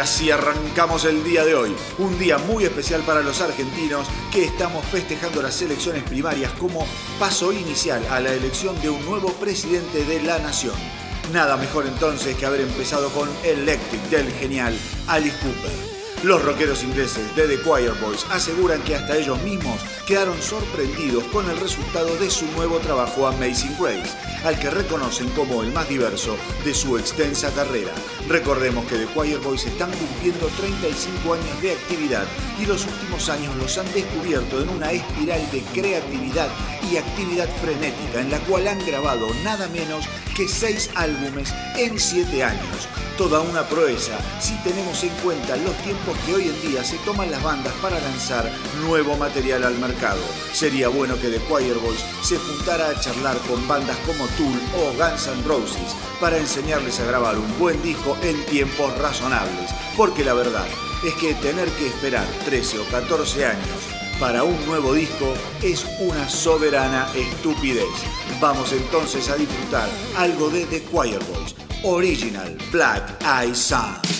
Así arrancamos el día de hoy, un día muy especial para los argentinos que estamos festejando las elecciones primarias como paso inicial a la elección de un nuevo presidente de la nación. Nada mejor entonces que haber empezado con Electric del genial Alice Cooper. Los rockeros ingleses de The Choir Boys aseguran que hasta ellos mismos quedaron sorprendidos con el resultado de su nuevo trabajo Amazing Grace, al que reconocen como el más diverso de su extensa carrera. Recordemos que The Choir Boys están cumpliendo 35 años de actividad y los últimos años los han descubierto en una espiral de creatividad y actividad frenética en la cual han grabado nada menos que seis álbumes en siete años. Toda una proeza si tenemos en cuenta los tiempos que hoy en día se toman las bandas para lanzar nuevo material al mercado. Sería bueno que The Choir Boys se juntara a charlar con bandas como Tool o Guns N' Roses para enseñarles a grabar un buen disco en tiempos razonables, porque la verdad es que tener que esperar 13 o 14 años para un nuevo disco es una soberana estupidez. Vamos entonces a disfrutar algo de The Choir Boys, Original Black Eye Sun.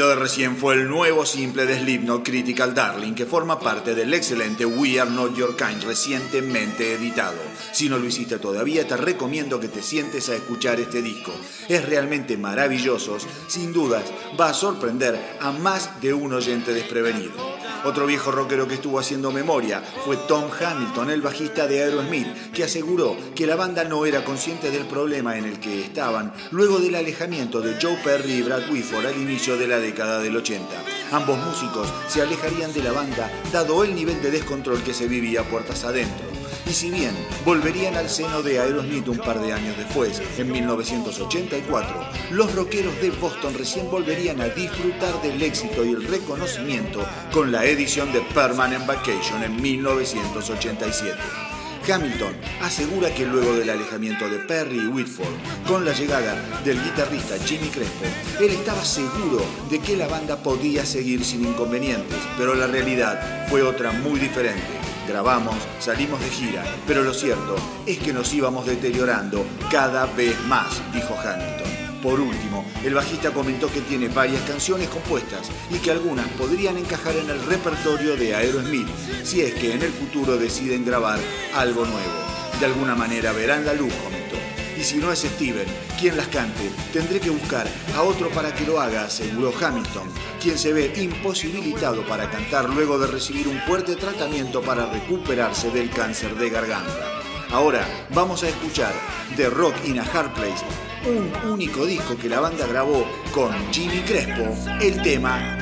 Lo de recién fue el nuevo simple de Slipknot Critical Darling que forma parte del excelente We Are Not Your Kind recientemente editado. Si no lo hiciste todavía te recomiendo que te sientes a escuchar este disco. Es realmente maravilloso, sin dudas va a sorprender a más de un oyente desprevenido. Otro viejo rockero que estuvo haciendo memoria fue Tom Hamilton, el bajista de Aerosmith, que aseguró que la banda no era consciente del problema en el que estaban luego del alejamiento de Joe Perry y Brad Whitford al inicio de la década del 80. Ambos músicos se alejarían de la banda dado el nivel de descontrol que se vivía puertas adentro. Y si bien volverían al seno de Aerosmith un par de años después, en 1984, los rockeros de Boston recién volverían a disfrutar del éxito y el reconocimiento con la edición de Permanent Vacation en 1987. Hamilton asegura que luego del alejamiento de Perry y Whitford, con la llegada del guitarrista Jimmy Crespo, él estaba seguro de que la banda podía seguir sin inconvenientes, pero la realidad fue otra muy diferente. Grabamos, salimos de gira, pero lo cierto es que nos íbamos deteriorando cada vez más, dijo Hamilton. Por último, el bajista comentó que tiene varias canciones compuestas y que algunas podrían encajar en el repertorio de Aerosmith si es que en el futuro deciden grabar algo nuevo. De alguna manera verán la luz, comentó. Y si no es Steven quien las cante, tendré que buscar a otro para que lo haga, aseguró Hamilton, quien se ve imposibilitado para cantar luego de recibir un fuerte tratamiento para recuperarse del cáncer de garganta. Ahora vamos a escuchar The Rock in a Hard Place, un único disco que la banda grabó con Jimmy Crespo, el tema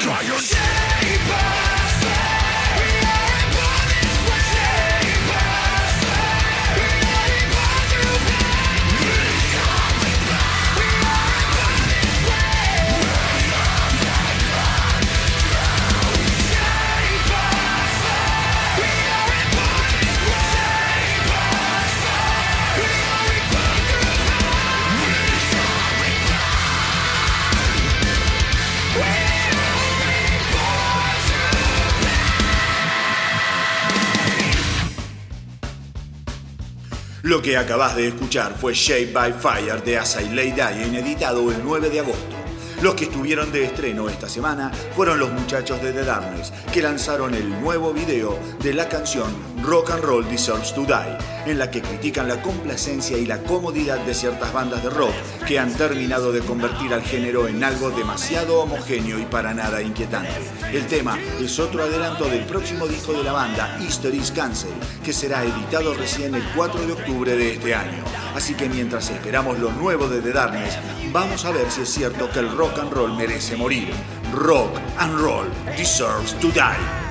Try your shit! Lo que acabas de escuchar fue Shape by Fire de As I Lay Dying, editado el 9 de agosto. Los que estuvieron de estreno esta semana fueron los muchachos de The Darkness, que lanzaron el nuevo video de la canción Rock and Roll Deserves to Die, en la que critican la complacencia y la comodidad de ciertas bandas de rock que han terminado de convertir al género en algo demasiado homogéneo y para nada inquietante. El tema es otro adelanto del próximo disco de la banda, History's Cancel, que será editado recién el 4 de octubre de este año. Así que mientras esperamos lo nuevo de The Darkness, vamos a ver si es cierto que el rock and roll merece morir. Rock and roll deserves to die.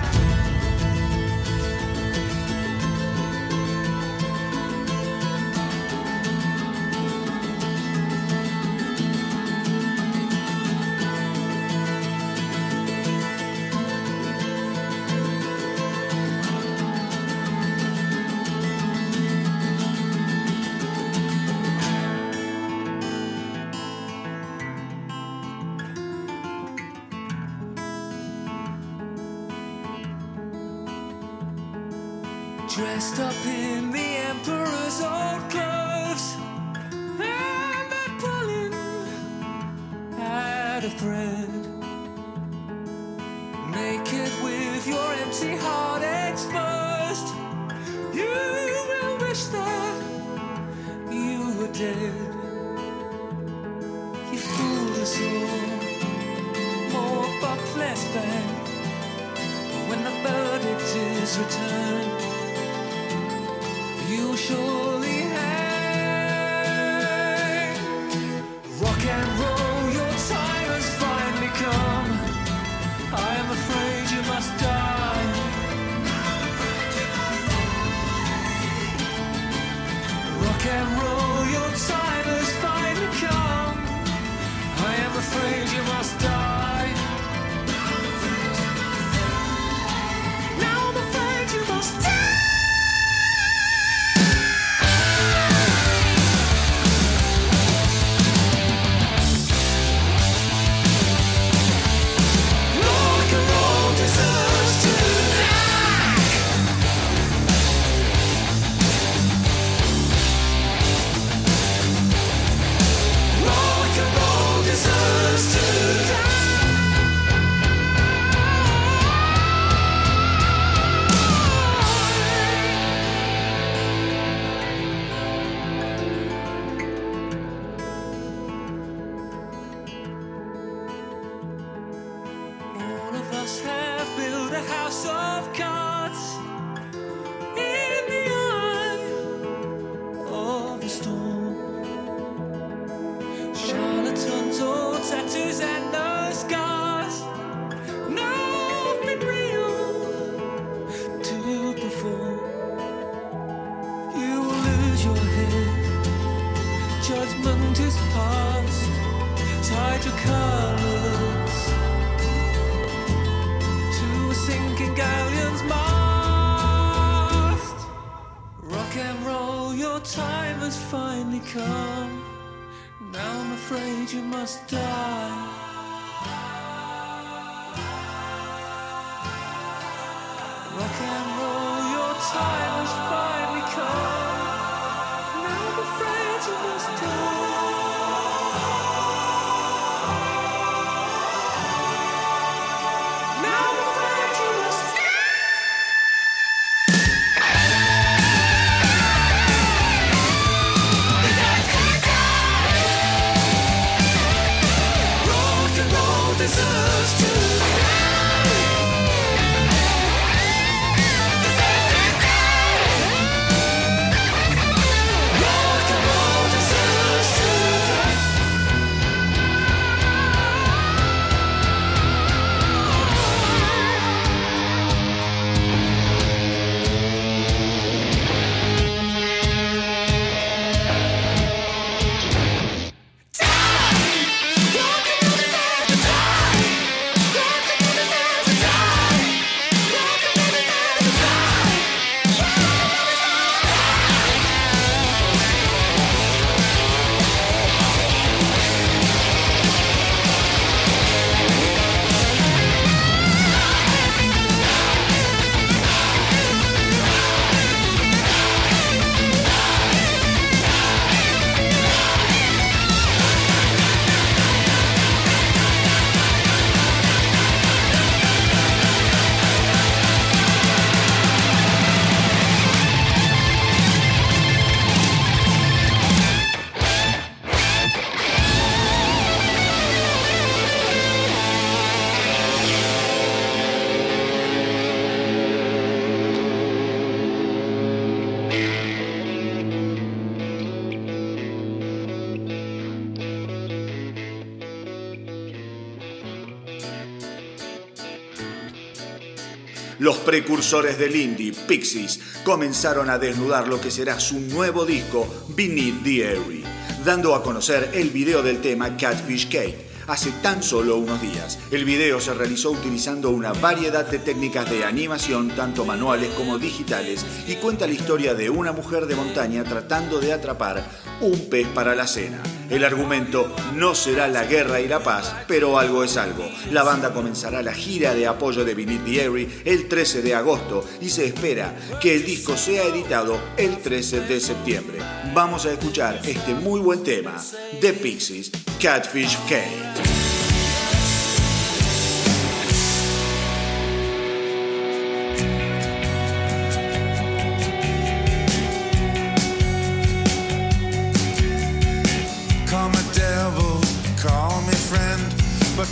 Precursores del indie, Pixies, comenzaron a desnudar lo que será su nuevo disco, Beneath the Airy, dando a conocer el video del tema Catfish Cake hace tan solo unos días. El video se realizó utilizando una variedad de técnicas de animación, tanto manuales como digitales, y cuenta la historia de una mujer de montaña tratando de atrapar un pez para la cena. El argumento no será la guerra y la paz, pero algo es algo. La banda comenzará la gira de apoyo de the Airy el 13 de agosto y se espera que el disco sea editado el 13 de septiembre. Vamos a escuchar este muy buen tema de Pixies, Catfish Cake.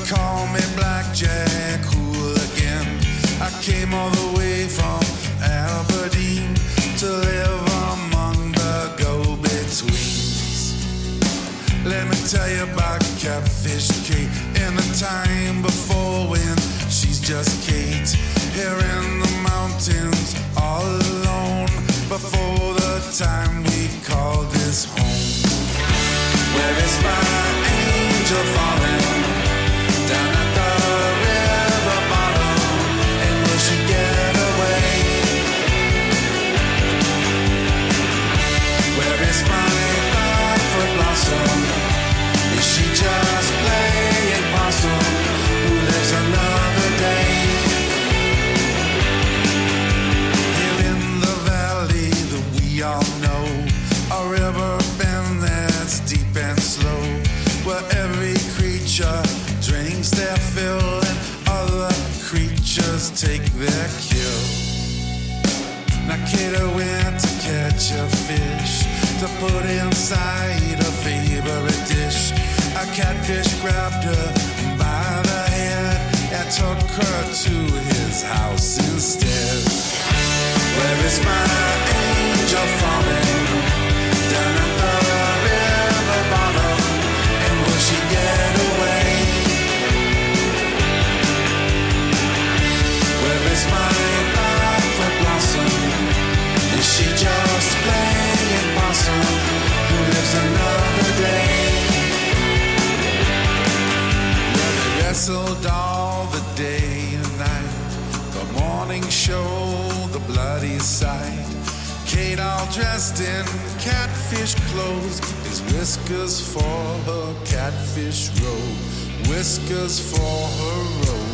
Call me blackjack hooligan. I came all the way from Aberdeen to live among the go-betweens. Let me tell you about Catfish Kate in the time before when she's just Kate. Here in the mountains, all alone, before the time we call this home. Where is my angel falling? to put inside a favorite dish. A catfish grabbed her by the hand and took her to his house instead. Where is my angel from? show the bloody sight. Kate, all dressed in catfish clothes, His whiskers for her catfish robe, whiskers for her robe.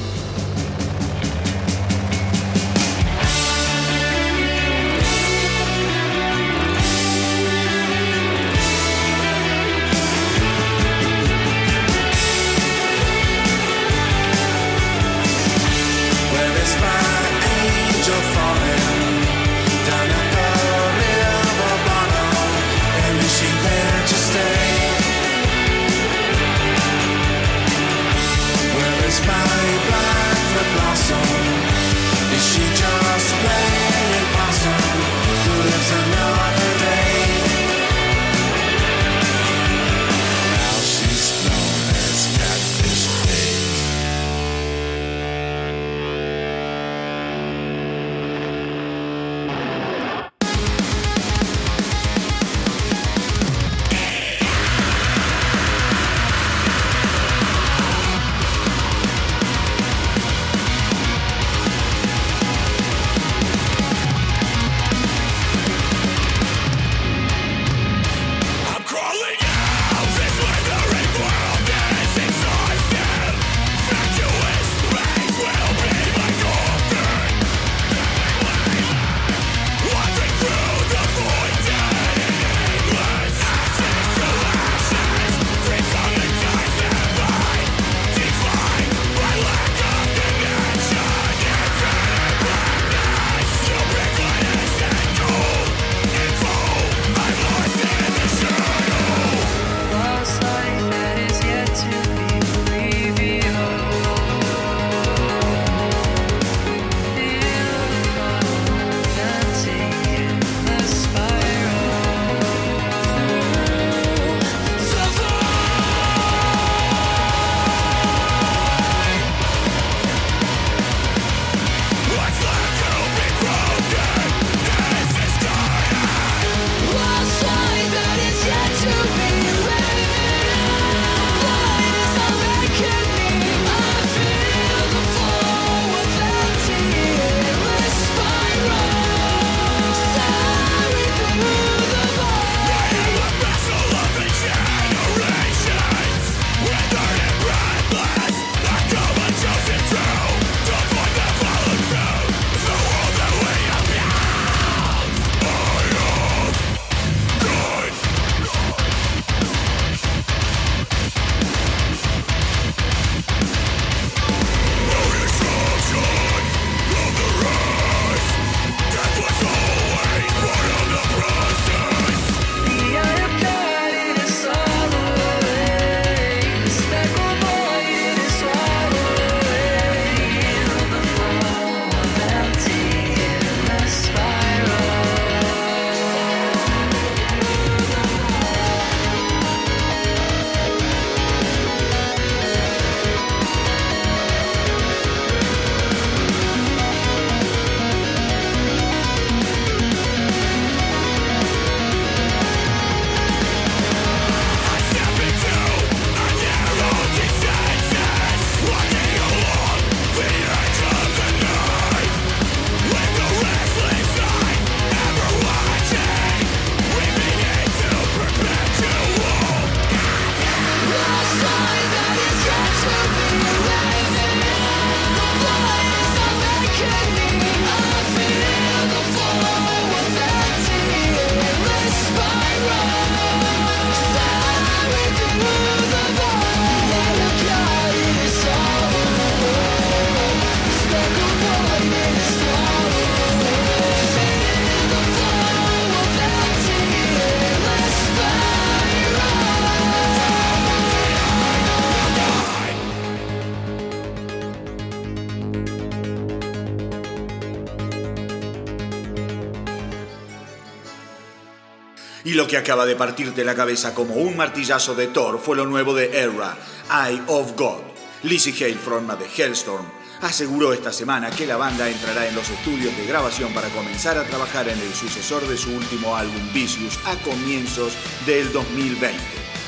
que acaba de partirte la cabeza como un martillazo de Thor fue lo nuevo de Era, Eye of God. Lizzie Hale, forma de Hellstorm, aseguró esta semana que la banda entrará en los estudios de grabación para comenzar a trabajar en el sucesor de su último álbum Vicious a comienzos del 2020.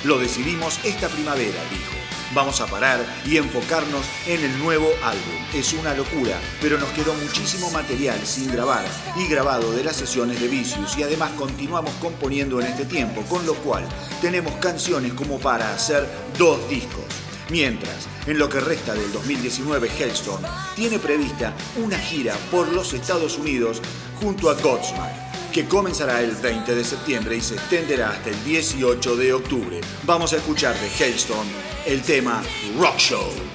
Lo decidimos esta primavera, dijo. Vamos a parar y enfocarnos en el nuevo álbum. Es una locura, pero nos quedó muchísimo material sin grabar y grabado de las sesiones de Vicious y además continuamos componiendo en este tiempo, con lo cual tenemos canciones como para hacer dos discos. Mientras, en lo que resta del 2019, Hellstorm tiene prevista una gira por los Estados Unidos junto a Godsmack, que comenzará el 20 de septiembre y se extenderá hasta el 18 de octubre. Vamos a escuchar de Hellstorm el tema Rock Show.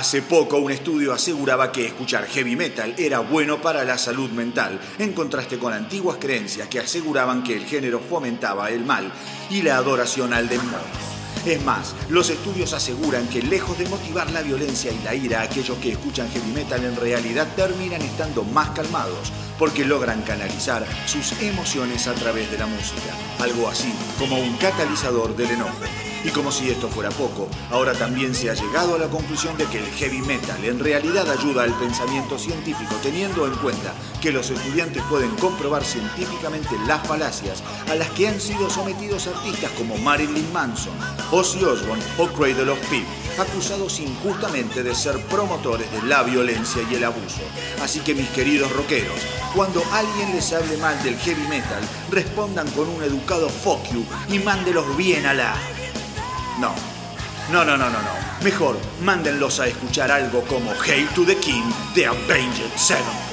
Hace poco un estudio aseguraba que escuchar heavy metal era bueno para la salud mental, en contraste con antiguas creencias que aseguraban que el género fomentaba el mal y la adoración al demonio. Es más, los estudios aseguran que lejos de motivar la violencia y la ira, aquellos que escuchan heavy metal en realidad terminan estando más calmados, porque logran canalizar sus emociones a través de la música, algo así como un catalizador del enojo. Y como si esto fuera poco, ahora también se ha llegado a la conclusión de que el heavy metal en realidad ayuda al pensamiento científico, teniendo en cuenta que los estudiantes pueden comprobar científicamente las falacias a las que han sido sometidos artistas como Marilyn Manson, Ozzy Osbourne o Cradle of acusados injustamente de ser promotores de la violencia y el abuso. Así que mis queridos rockeros, cuando alguien les hable mal del heavy metal, respondan con un educado fuck you y mándelos bien a la... No. No, no, no, no, no. Mejor mándenlos a escuchar algo como Hail to the King de Avenged Sevenfold.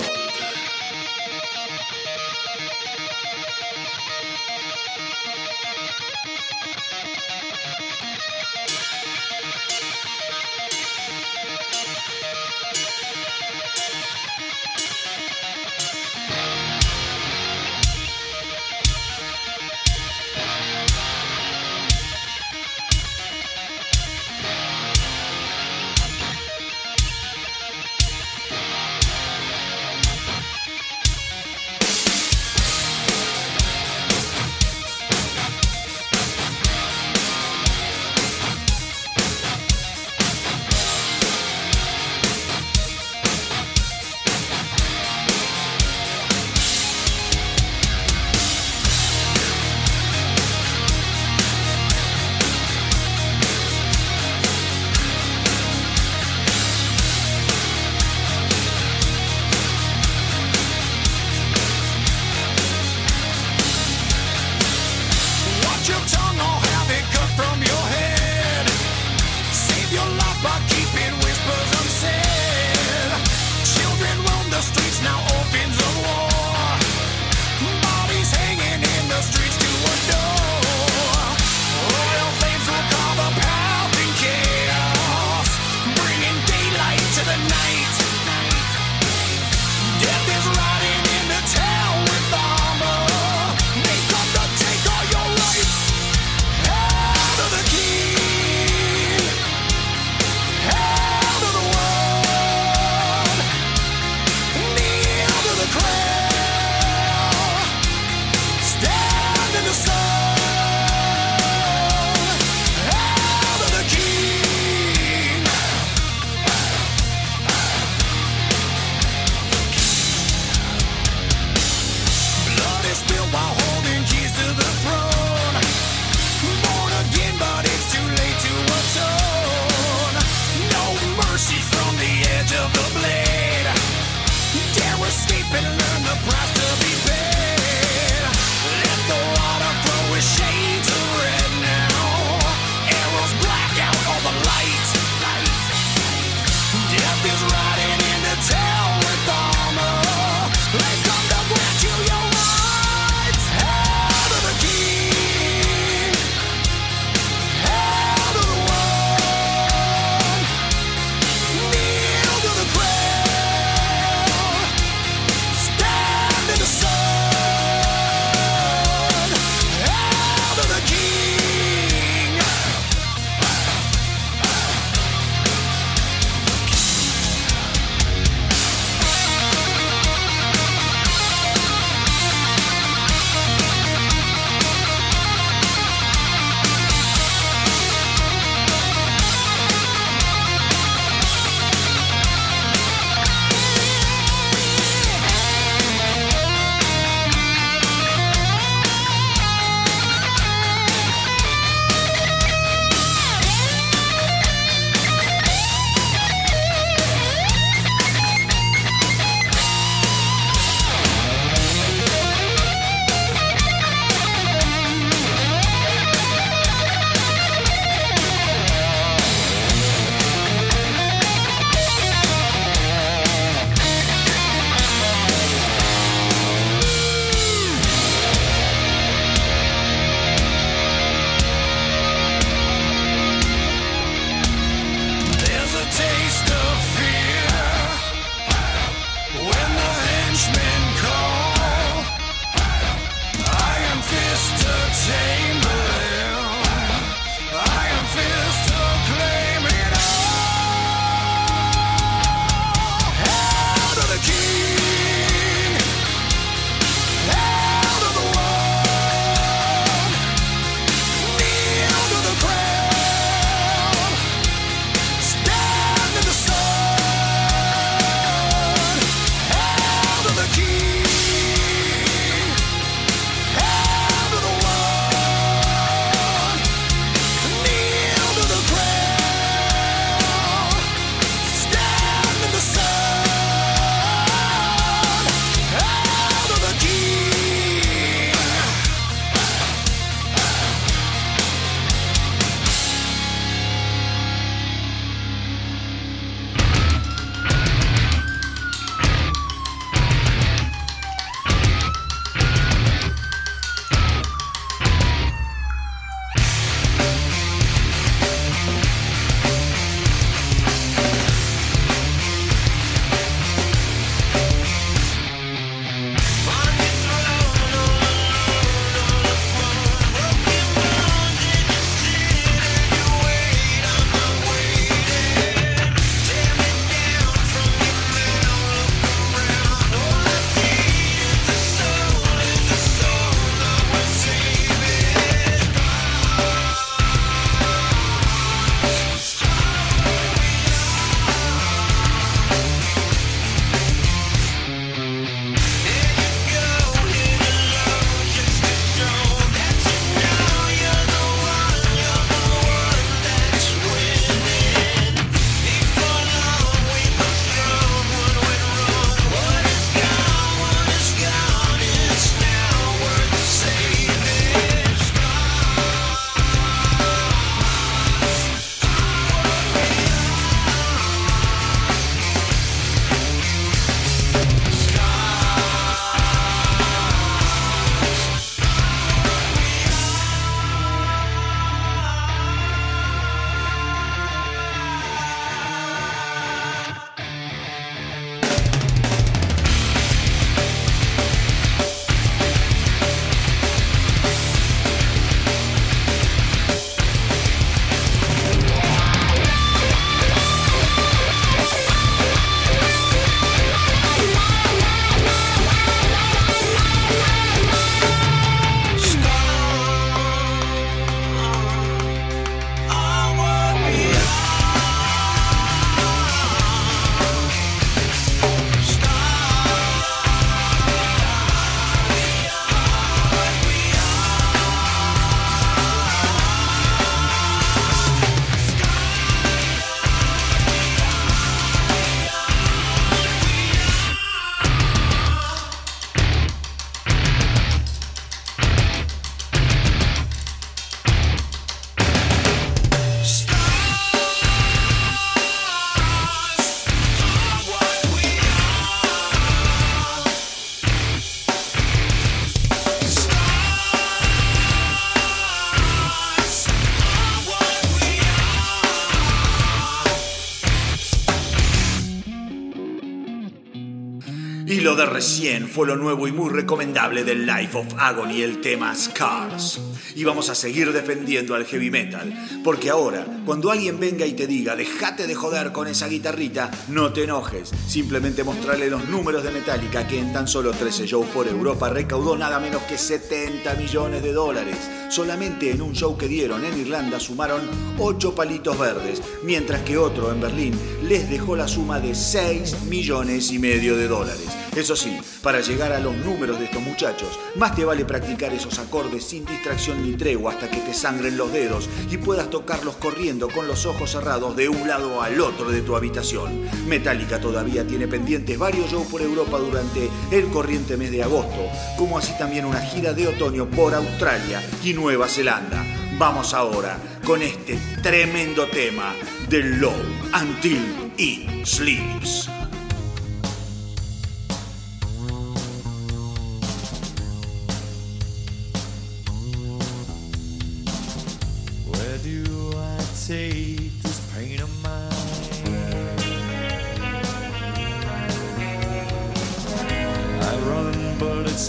De recién fue lo nuevo y muy recomendable del Life of Agony, el tema Scars. Y vamos a seguir defendiendo al heavy metal, porque ahora, cuando alguien venga y te diga, déjate de joder con esa guitarrita, no te enojes. Simplemente mostrarle los números de Metallica, que en tan solo 13 shows por Europa recaudó nada menos que 70 millones de dólares. Solamente en un show que dieron en Irlanda sumaron 8 palitos verdes, mientras que otro en Berlín les dejó la suma de 6 millones y medio de dólares. Eso sí, para llegar a los números de estos muchachos, más te vale practicar esos acordes sin distracción ni tregua hasta que te sangren los dedos y puedas tocarlos corriendo con los ojos cerrados de un lado al otro de tu habitación. Metallica todavía tiene pendientes varios shows por Europa durante el corriente mes de agosto, como así también una gira de otoño por Australia y Nueva Zelanda. Vamos ahora con este tremendo tema de Low Until It Sleeps.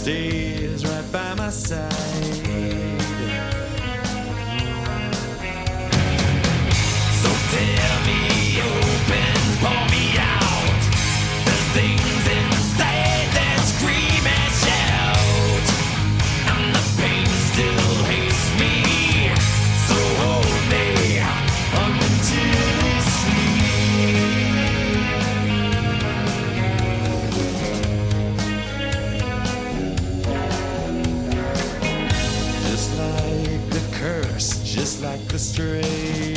Stays right by my side. astray.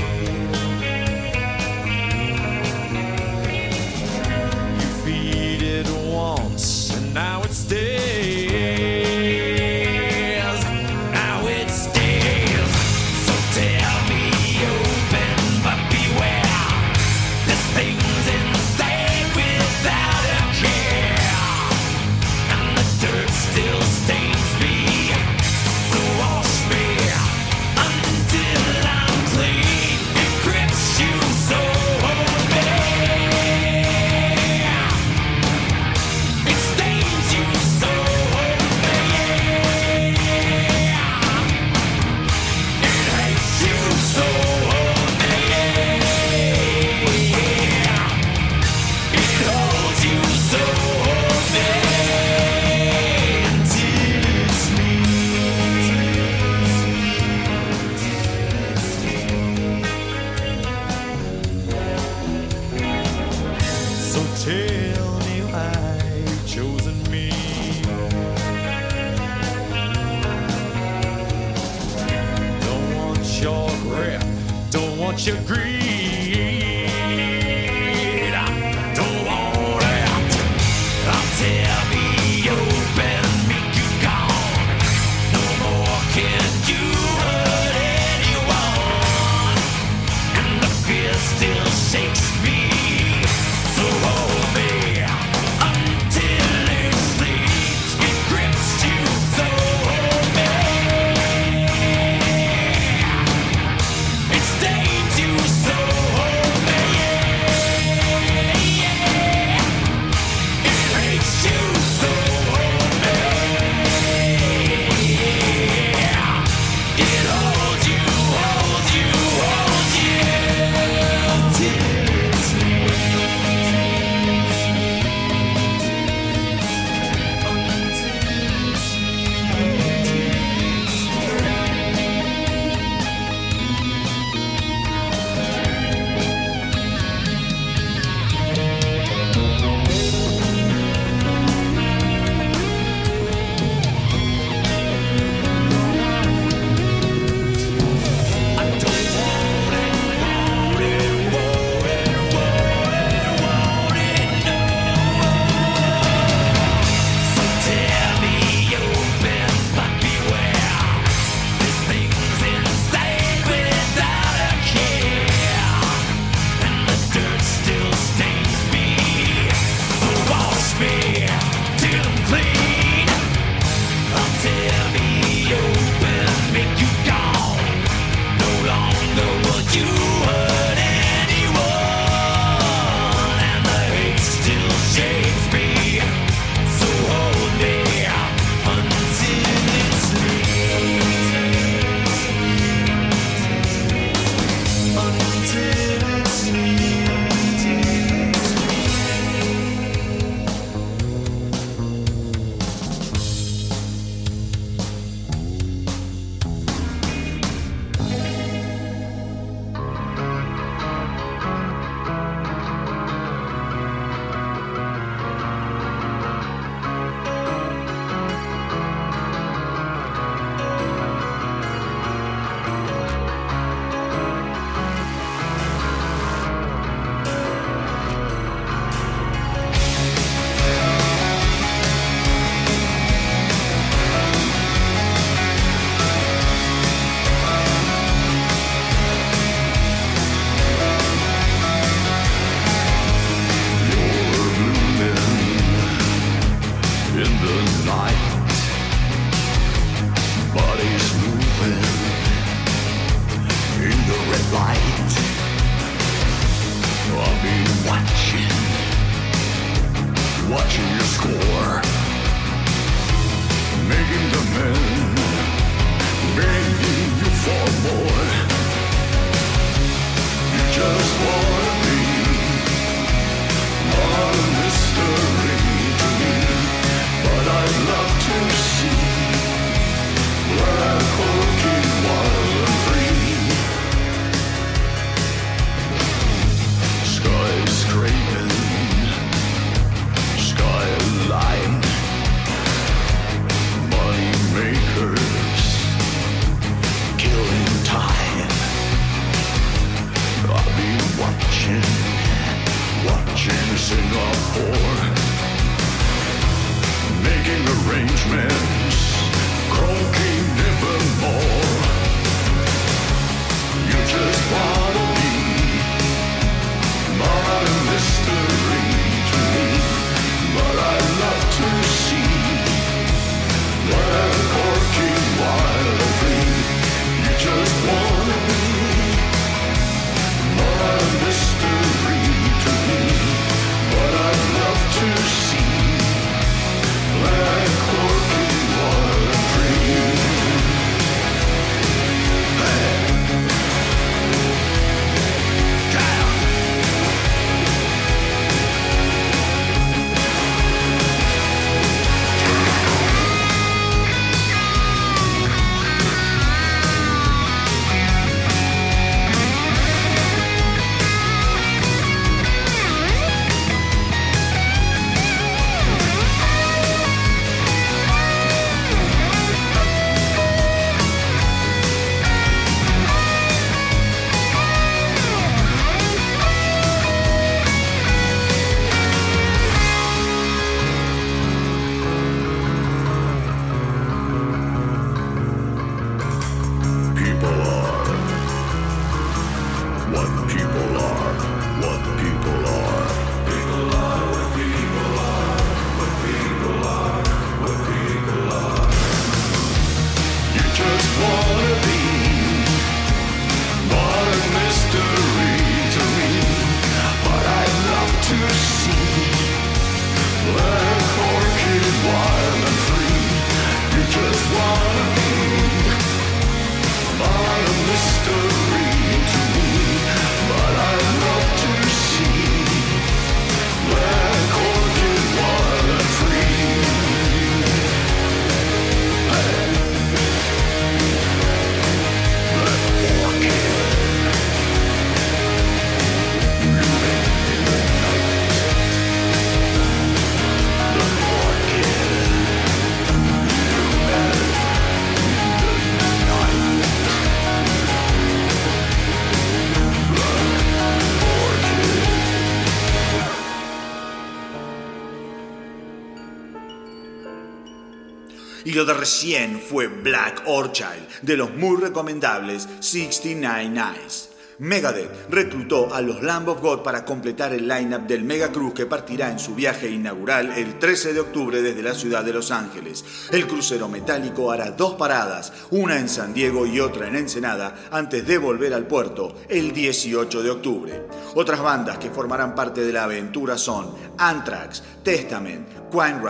Lo de recién fue Black Orchid, de los muy recomendables 69 Nights. Megadeth reclutó a los Lamb of God para completar el lineup del Mega Cruz que partirá en su viaje inaugural el 13 de octubre desde la ciudad de Los Ángeles. El crucero metálico hará dos paradas, una en San Diego y otra en Ensenada, antes de volver al puerto el 18 de octubre. Otras bandas que formarán parte de la aventura son Anthrax, Testament, Quine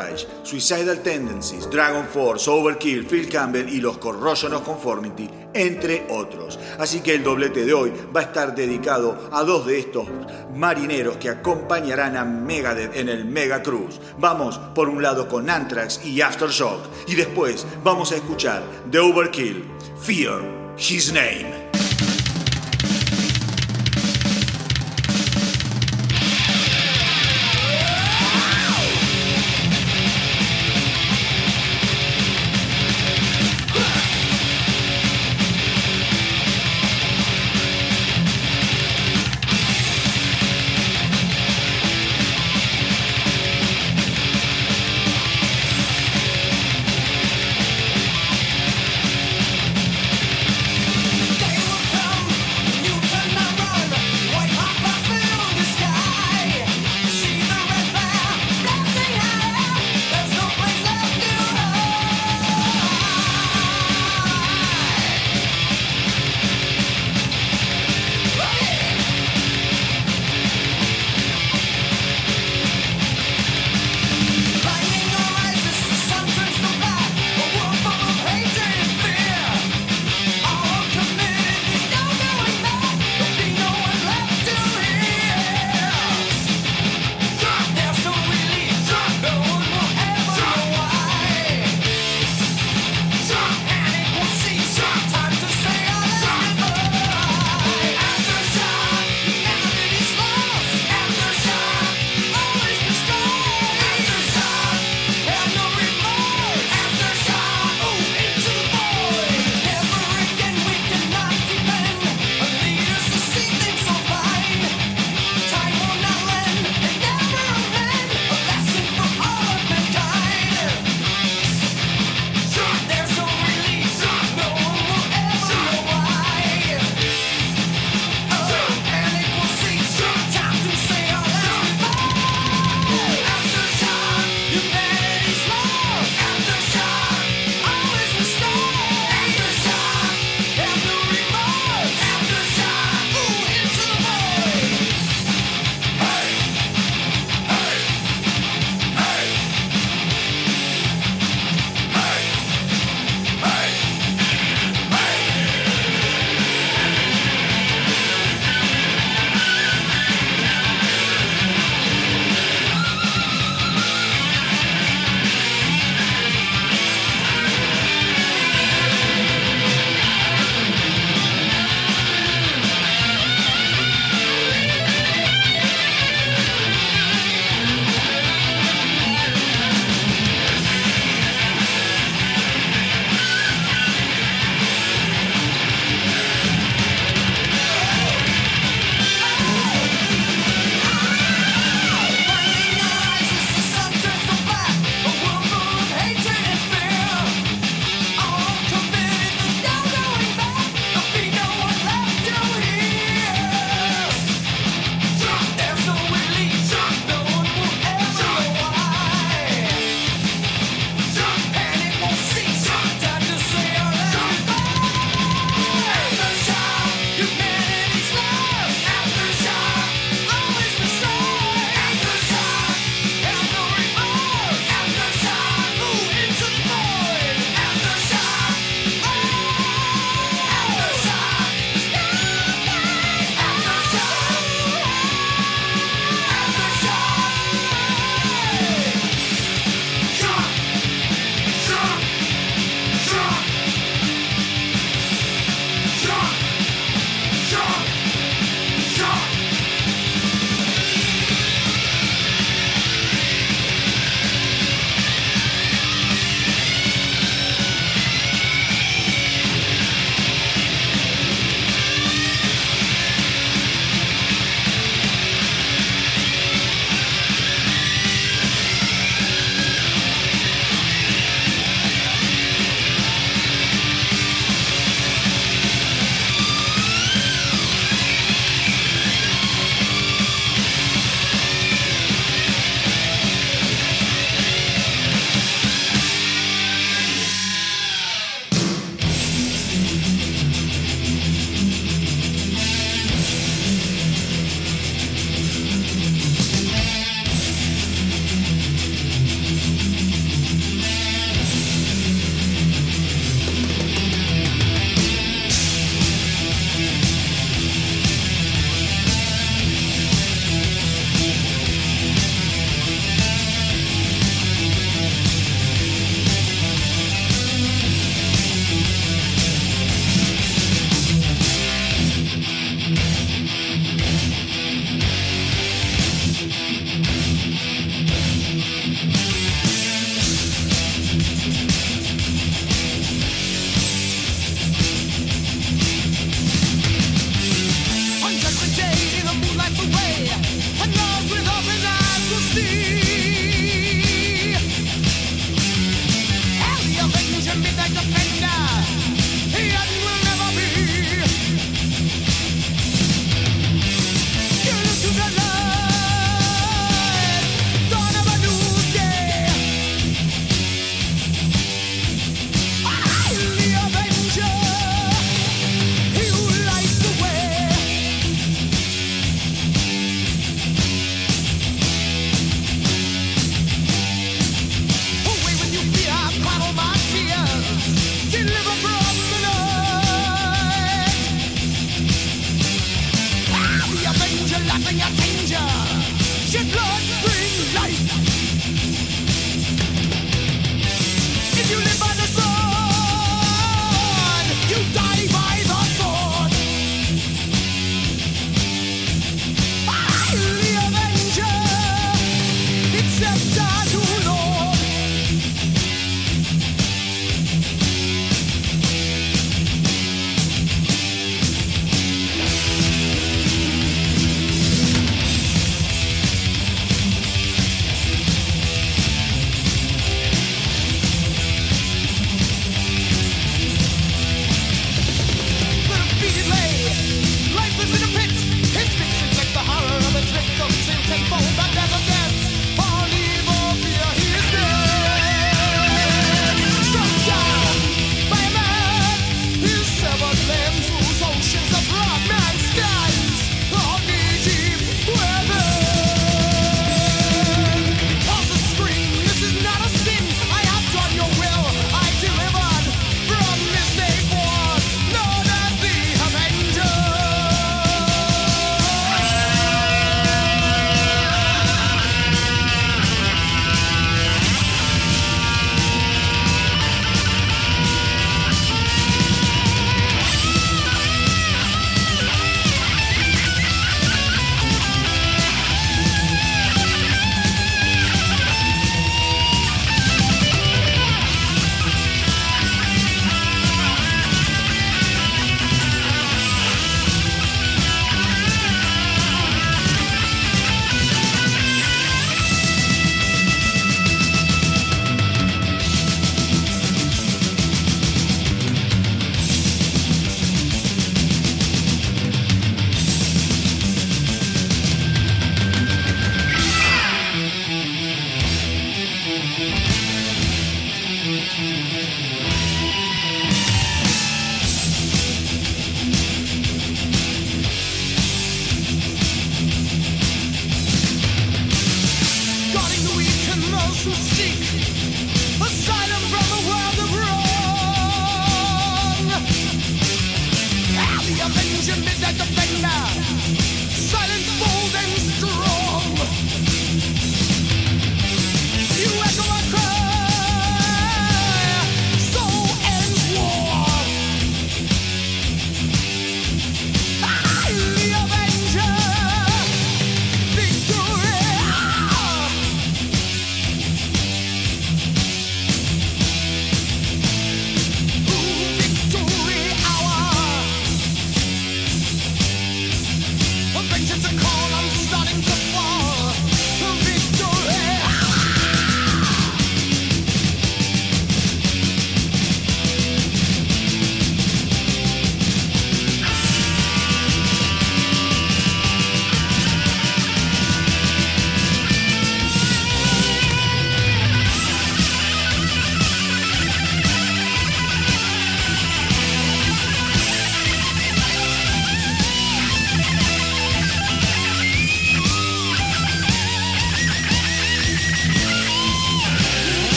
Suicidal Tendencies, Dragon Force, Overkill, Phil Campbell y los Corrosion of Conformity, entre otros. Así que el doblete de hoy va a estar dedicado a dos de estos marineros que acompañarán a Megadeth en el Mega Cruise. Vamos por un lado con Anthrax y Aftershock y después vamos a escuchar The Overkill, Fear His Name.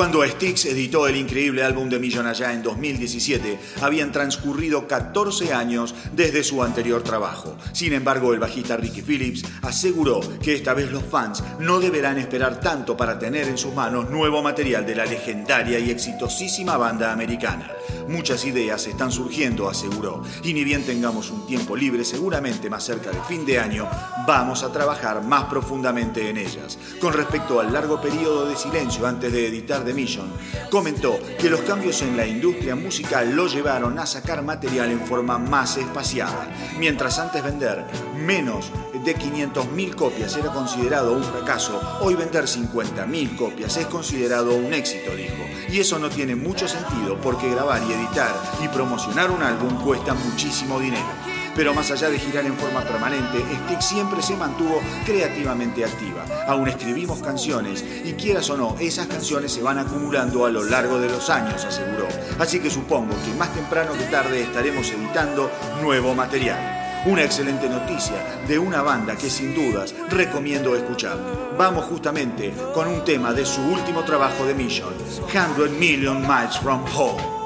Cuando Styx editó el increíble álbum de Million allá en 2017, habían transcurrido 14 años desde su anterior trabajo. Sin embargo, el bajista Ricky Phillips aseguró que esta vez los fans no deberán esperar tanto para tener en sus manos nuevo material de la legendaria y exitosísima banda americana. Muchas ideas están surgiendo, aseguró, y ni bien tengamos un tiempo libre, seguramente más cerca de fin de año, vamos a trabajar más profundamente en ellas. Con respecto al largo periodo de silencio antes de editar The comentó que los cambios en la industria musical lo llevaron a sacar material en forma más espaciada. Mientras antes vender menos de 500.000 copias era considerado un fracaso, hoy vender 50.000 copias es considerado un éxito, dijo. Y eso no tiene mucho sentido porque grabar y editar y promocionar un álbum cuesta muchísimo dinero. Pero más allá de girar en forma permanente, Styx siempre se mantuvo creativamente activa. Aún escribimos canciones y quieras o no, esas canciones se van acumulando a lo largo de los años, aseguró. Así que supongo que más temprano que tarde estaremos editando nuevo material. Una excelente noticia de una banda que sin dudas recomiendo escuchar. Vamos justamente con un tema de su último trabajo de Mission, 100 Million Miles from Home.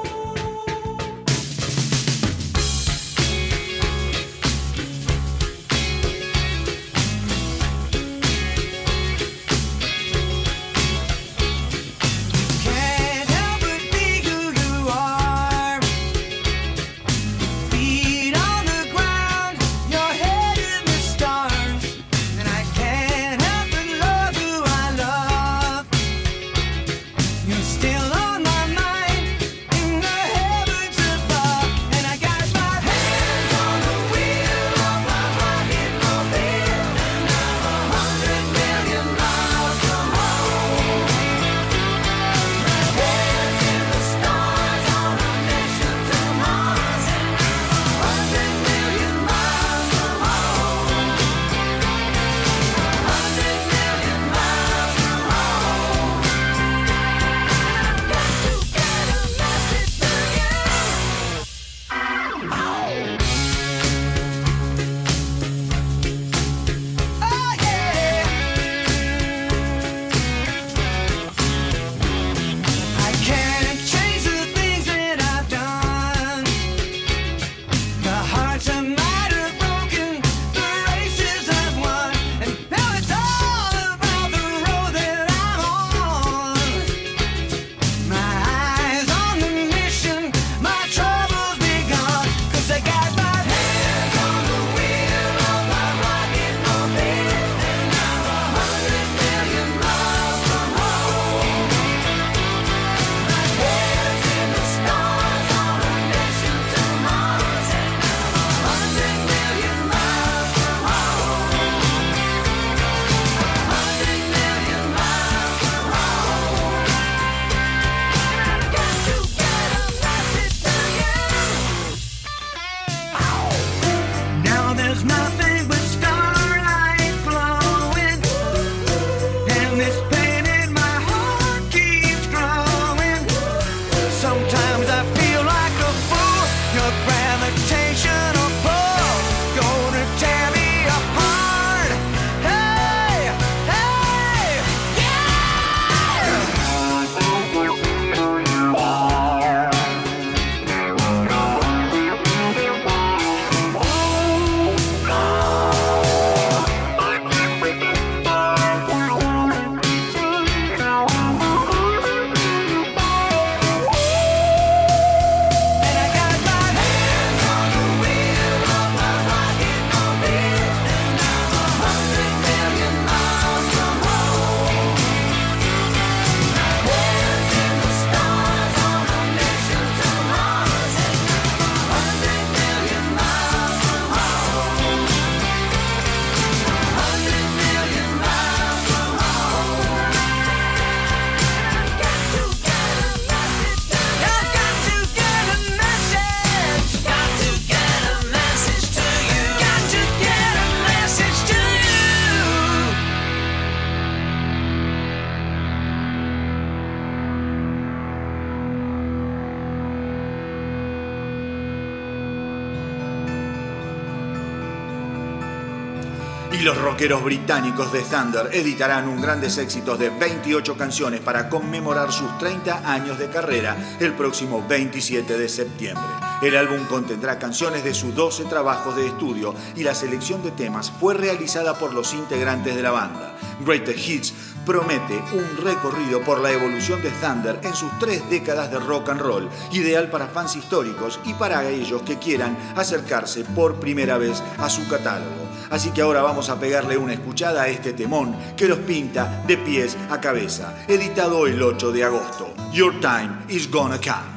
Rockeros británicos de Thunder editarán un grandes éxitos de 28 canciones para conmemorar sus 30 años de carrera el próximo 27 de septiembre. El álbum contendrá canciones de sus 12 trabajos de estudio y la selección de temas fue realizada por los integrantes de la banda. Greatest Hits promete un recorrido por la evolución de Thunder en sus tres décadas de rock and roll, ideal para fans históricos y para aquellos que quieran acercarse por primera vez a su catálogo. Así que ahora vamos a pegarle una escuchada a este temón que los pinta de pies a cabeza, editado el 8 de agosto. Your time is gonna come.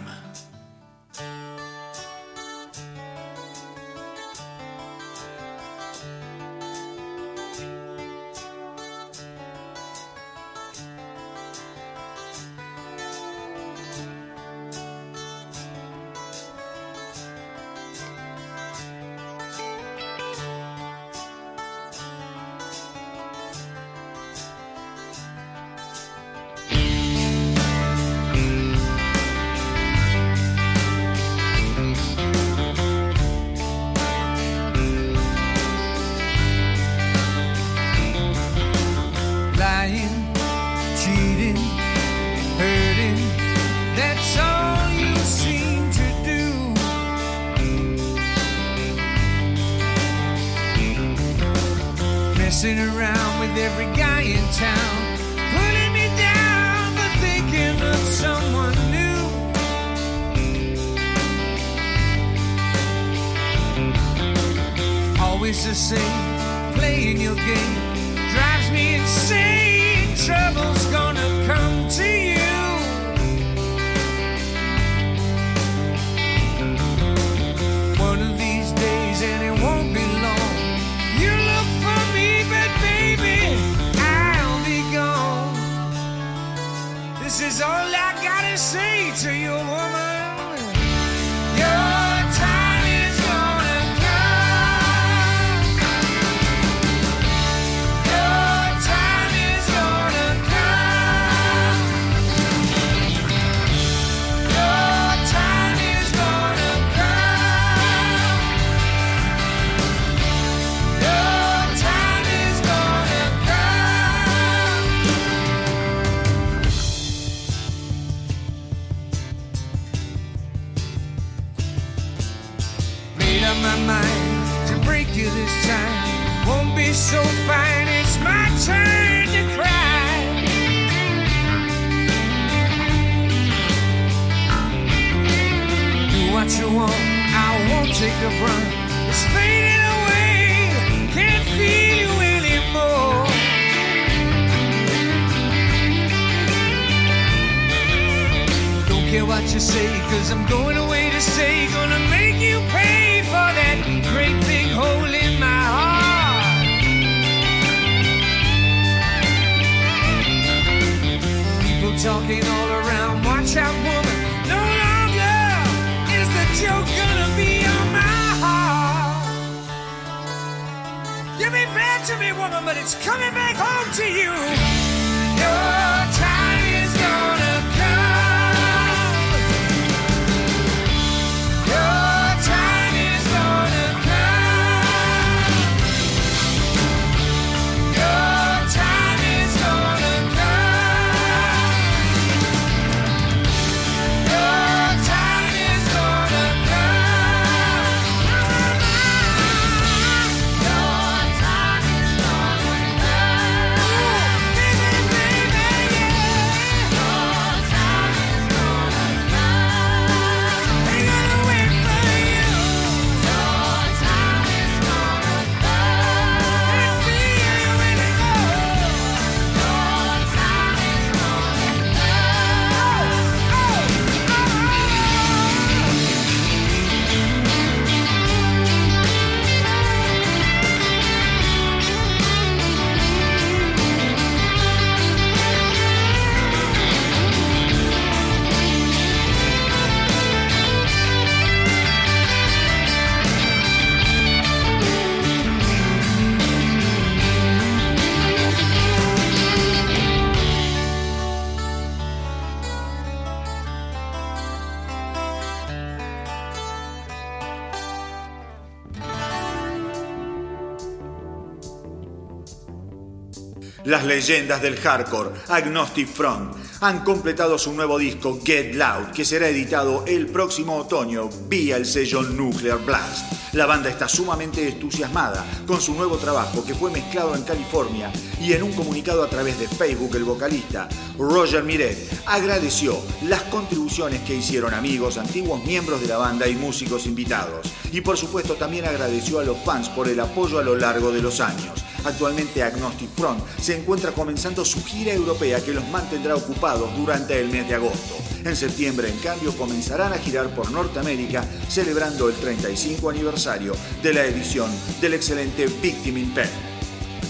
Leyendas del hardcore, Agnostic Front, han completado su nuevo disco Get Loud, que será editado el próximo otoño vía el sello Nuclear Blast. La banda está sumamente entusiasmada con su nuevo trabajo que fue mezclado en California y en un comunicado a través de Facebook el vocalista Roger Miret agradeció las contribuciones que hicieron amigos, antiguos miembros de la banda y músicos invitados. Y por supuesto también agradeció a los fans por el apoyo a lo largo de los años. Actualmente Agnostic Front se encuentra comenzando su gira europea que los mantendrá ocupados durante el mes de agosto. En septiembre, en cambio, comenzarán a girar por Norteamérica celebrando el 35 aniversario de la edición del excelente Victim in Pain.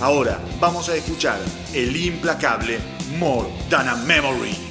Ahora vamos a escuchar el implacable More Than a Memory.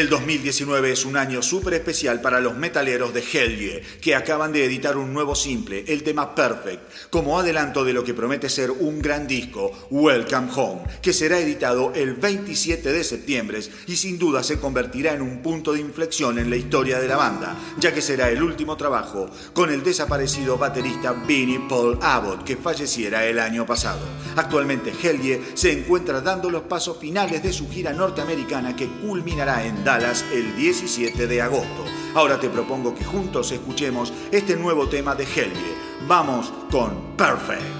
El 2019 es un año súper especial para los metaleros de Helge, que acaban de editar un nuevo simple, el tema Perfect, como adelanto de lo que promete ser un gran disco, Welcome Home, que será editado el 27 de septiembre y sin duda se convertirá en un punto de inflexión en la historia de la banda, ya que será el último trabajo con el desaparecido baterista Vinnie Paul Abbott, que falleciera el año pasado. Actualmente Helge se encuentra dando los pasos finales de su gira norteamericana que culminará en El 17 de agosto. Ahora te propongo que juntos escuchemos este nuevo tema de Helge. Vamos con Perfect.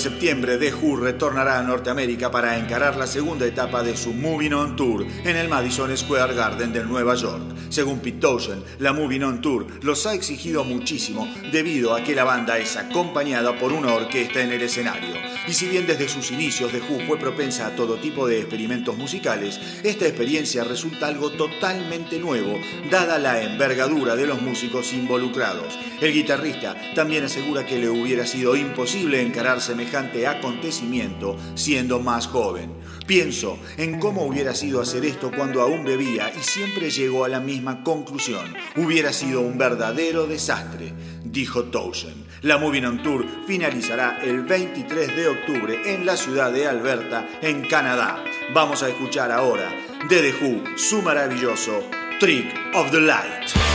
Septiembre, The Who retornará a Norteamérica para encarar la segunda etapa de su Moving On Tour en el Madison Square Garden de Nueva York. Según Pete Townshend, la Moving On Tour los ha exigido muchísimo debido a que la banda es acompañada por una orquesta en el escenario. Y si bien desde sus inicios The Who fue propensa a todo tipo de experimentos musicales, esta experiencia resulta algo totalmente nuevo, dada la envergadura de los músicos involucrados. El guitarrista también asegura que le hubiera sido imposible encarar semejante acontecimiento siendo más joven. Pienso en cómo hubiera sido hacer esto cuando aún bebía y siempre llego a la misma conclusión. Hubiera sido un verdadero desastre, dijo Townshend. La Moving On Tour finalizará el 23 de octubre en la ciudad de Alberta, en Canadá. Vamos a escuchar ahora de The Who su maravilloso Trick of the Light.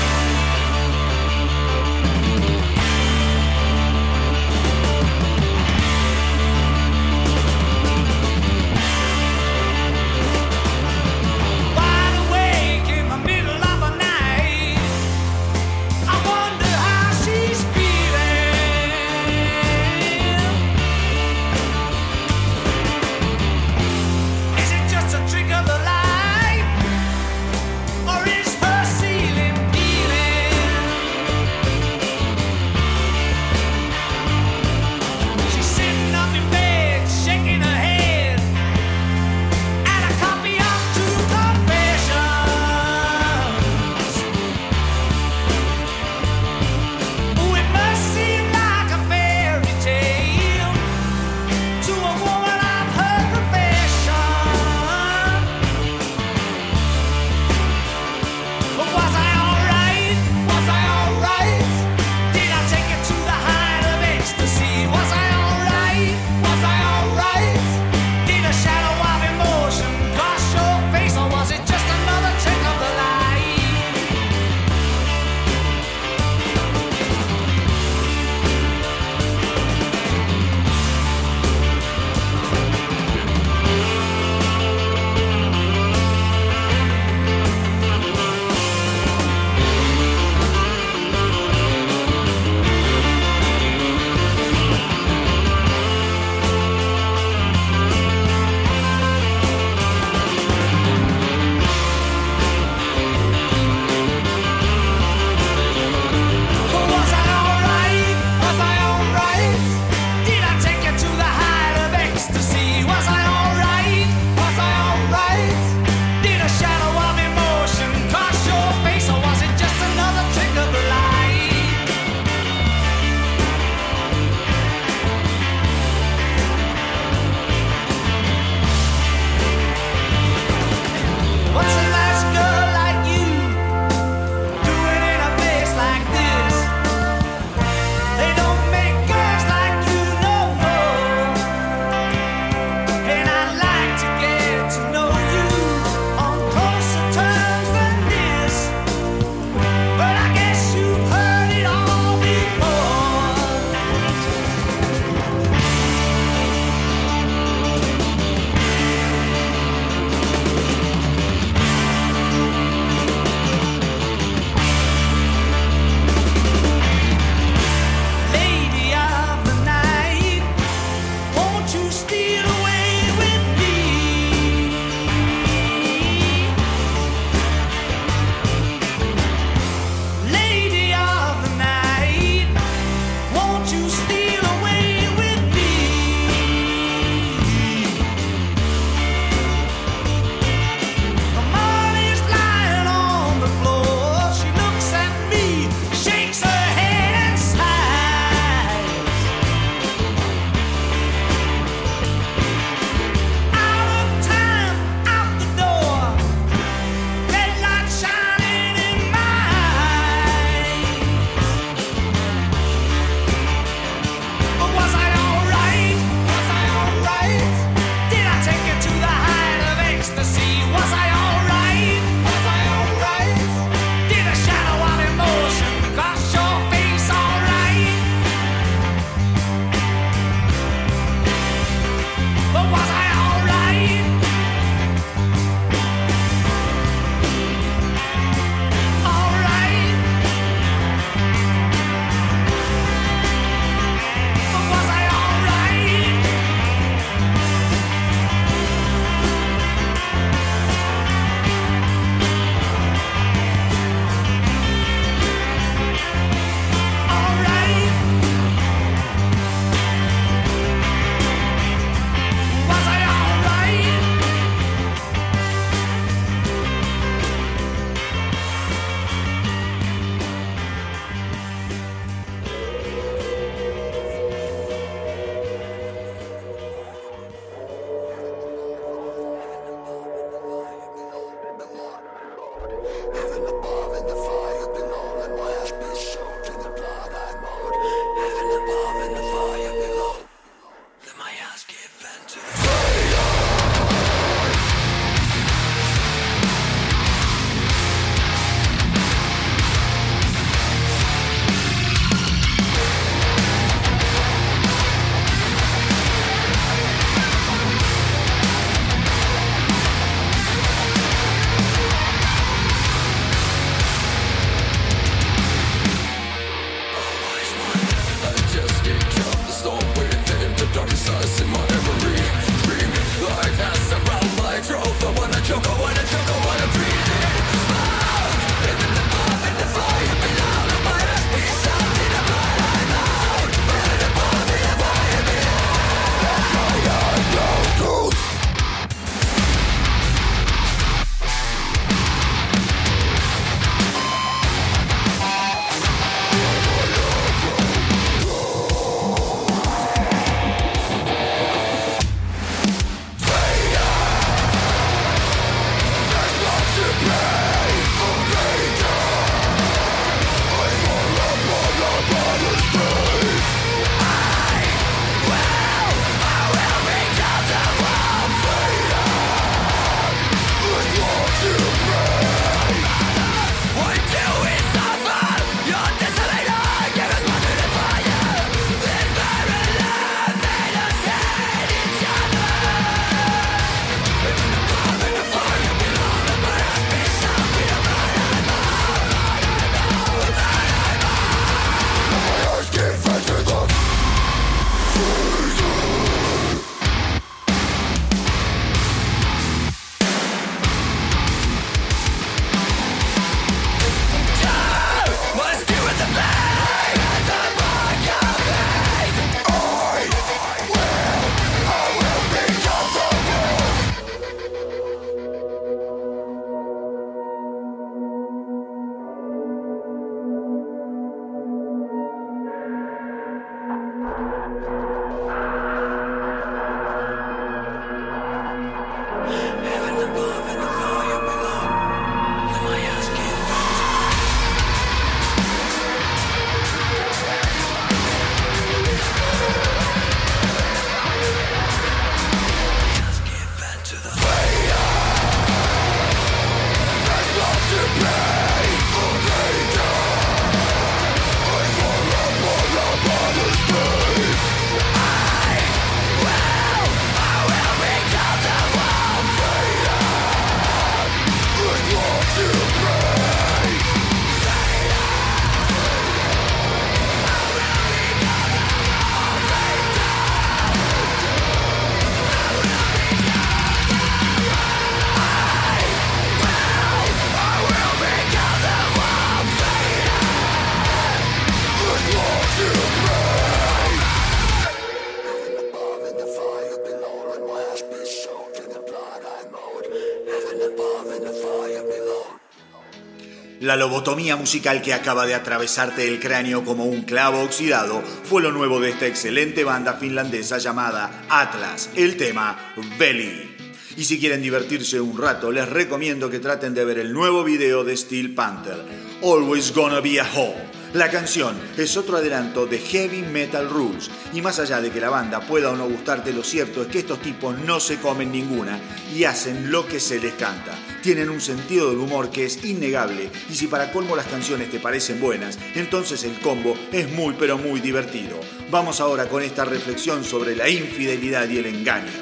La lobotomía musical que acaba de atravesarte el cráneo como un clavo oxidado fue lo nuevo de esta excelente banda finlandesa llamada Atlas, el tema Belly. Y si quieren divertirse un rato, les recomiendo que traten de ver el nuevo video de Steel Panther, Always Gonna Be a Hole. La canción es otro adelanto de Heavy Metal Rules y más allá de que la banda pueda o no gustarte, lo cierto es que estos tipos no se comen ninguna y hacen lo que se les canta. Tienen un sentido del humor que es innegable y si para colmo las canciones te parecen buenas, entonces el combo es muy pero muy divertido. Vamos ahora con esta reflexión sobre la infidelidad y el engaño.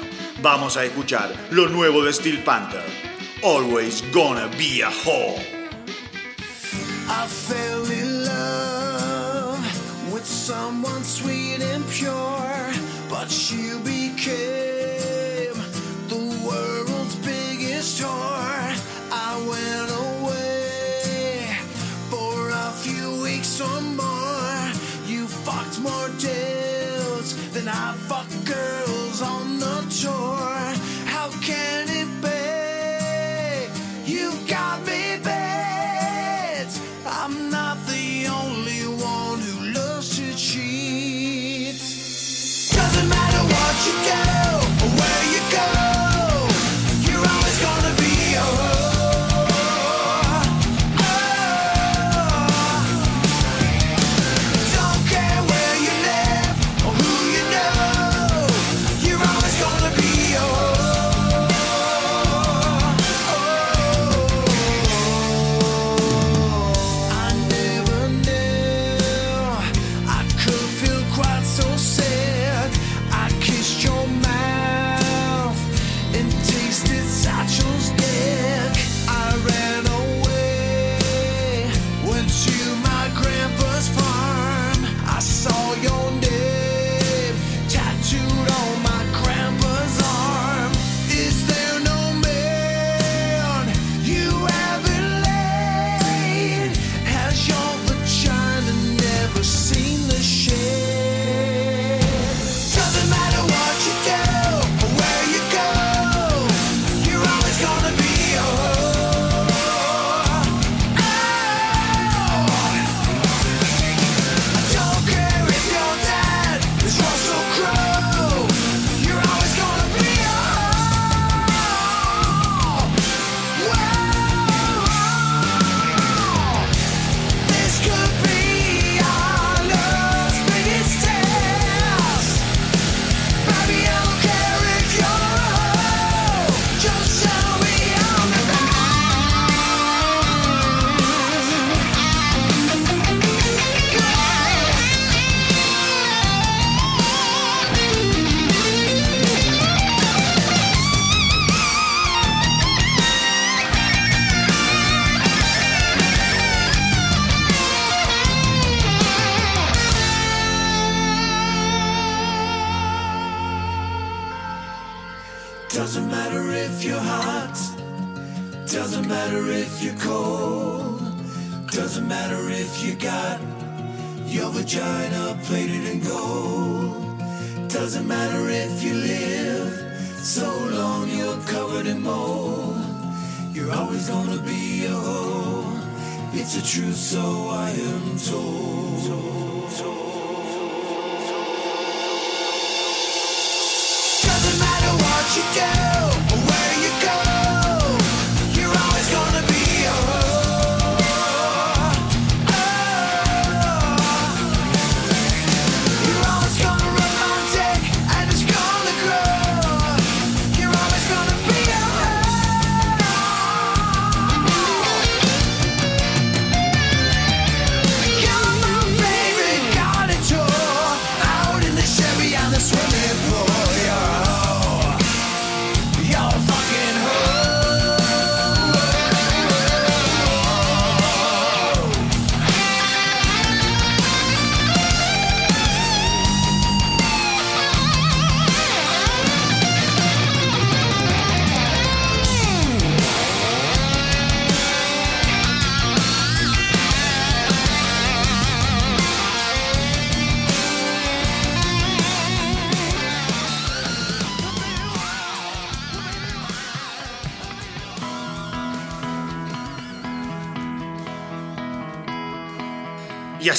Vamos a escuchar lo nuevo de Steel Panther. Always gonna be a hoe. Someone sweet and pure, but you became the world's biggest whore. I went away for a few weeks or more. You fucked more deals than I fucked girls on the tour. How can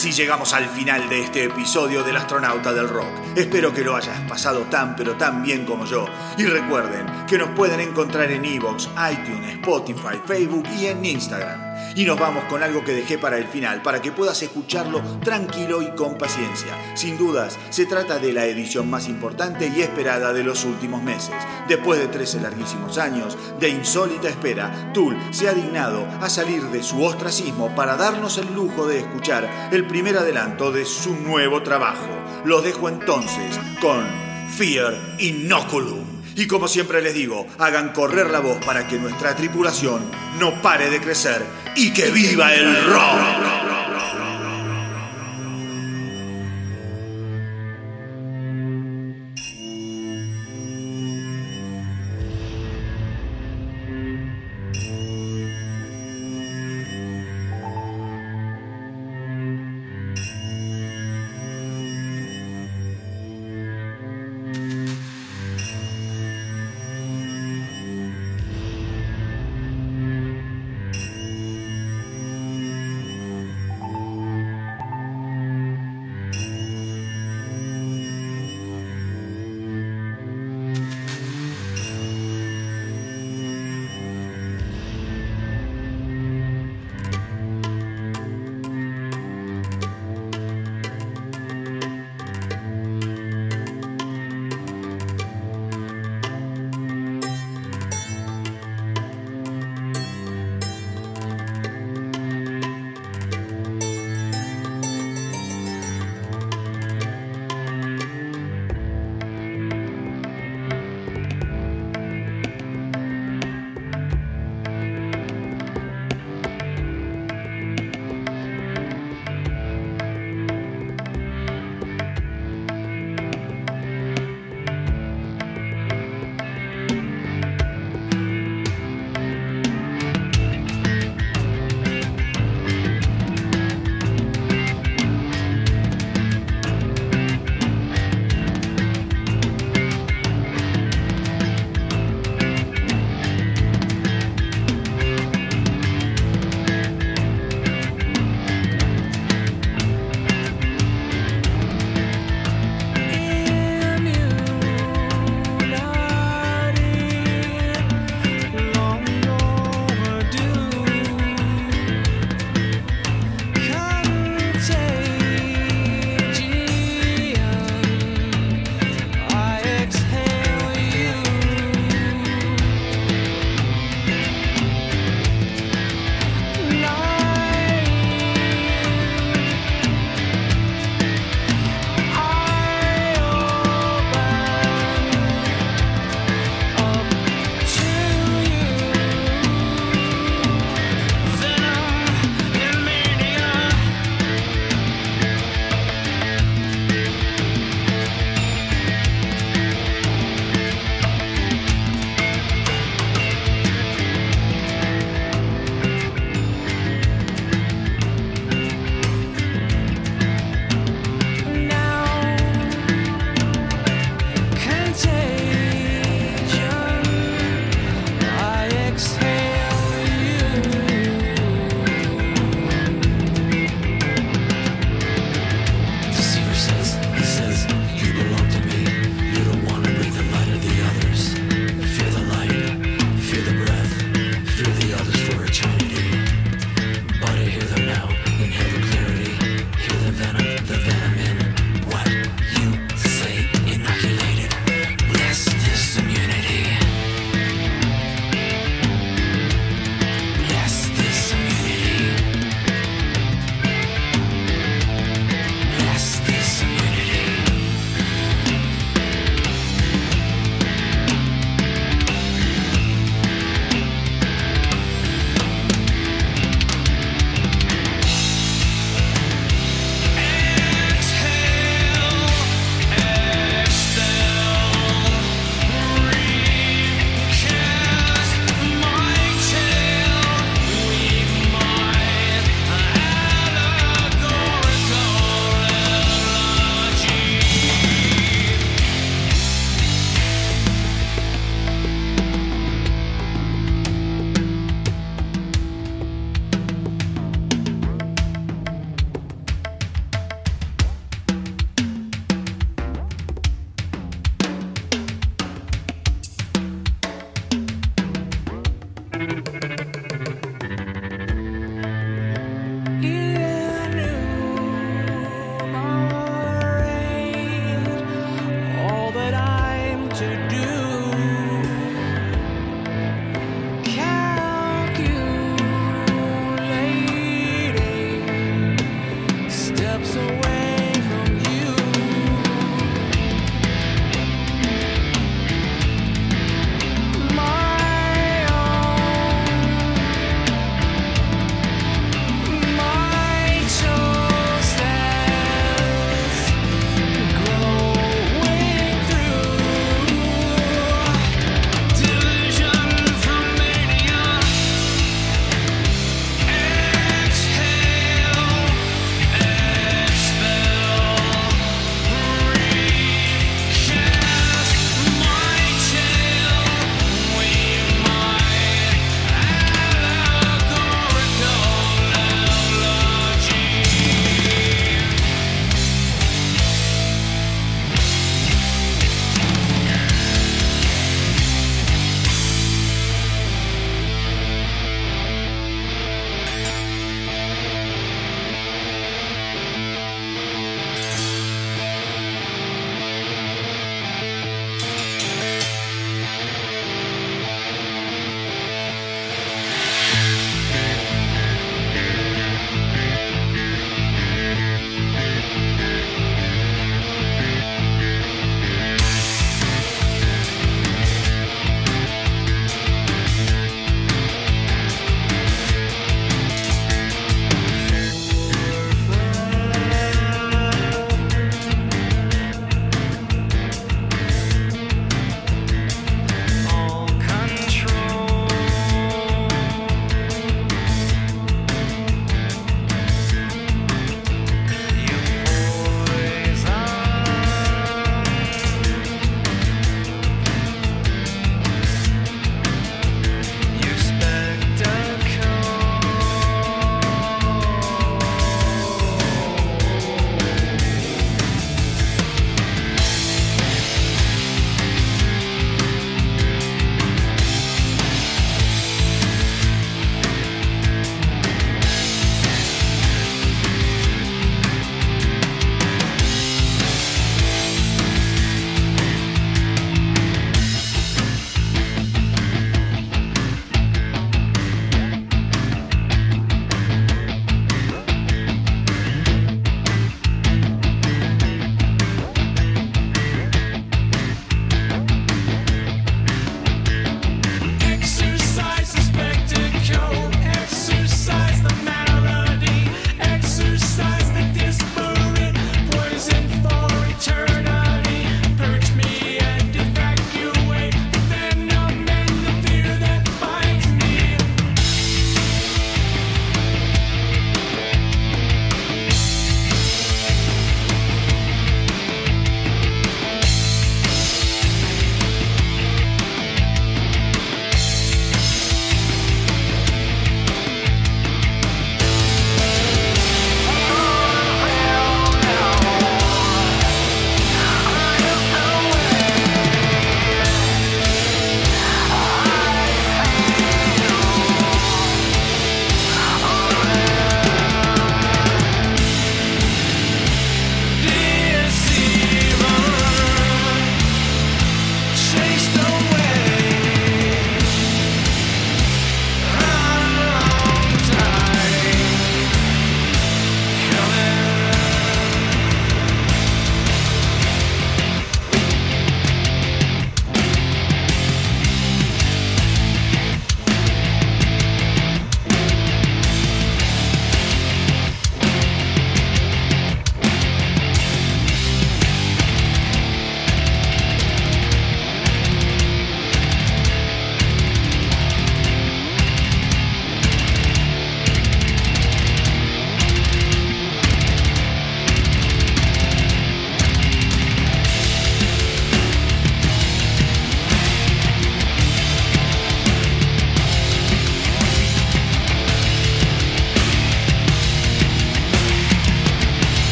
así llegamos al final de este episodio del astronauta del rock. Espero que lo hayas pasado tan pero tan bien como yo. Y recuerden que nos pueden encontrar en Evox, iTunes, Spotify, Facebook y en Instagram. Y nos vamos con algo que dejé para el final, para que puedas escucharlo tranquilo y con paciencia. Sin dudas, se trata de la edición más importante y esperada de los últimos meses. Después de 13 larguísimos años de insólita espera, Tool se ha dignado a salir de su ostracismo para darnos el lujo de escuchar el primer adelanto de su nuevo trabajo. Los dejo entonces con Fear Inoculum. Y como siempre les digo, hagan correr la voz para que nuestra tripulación no pare de crecer y que viva el rock.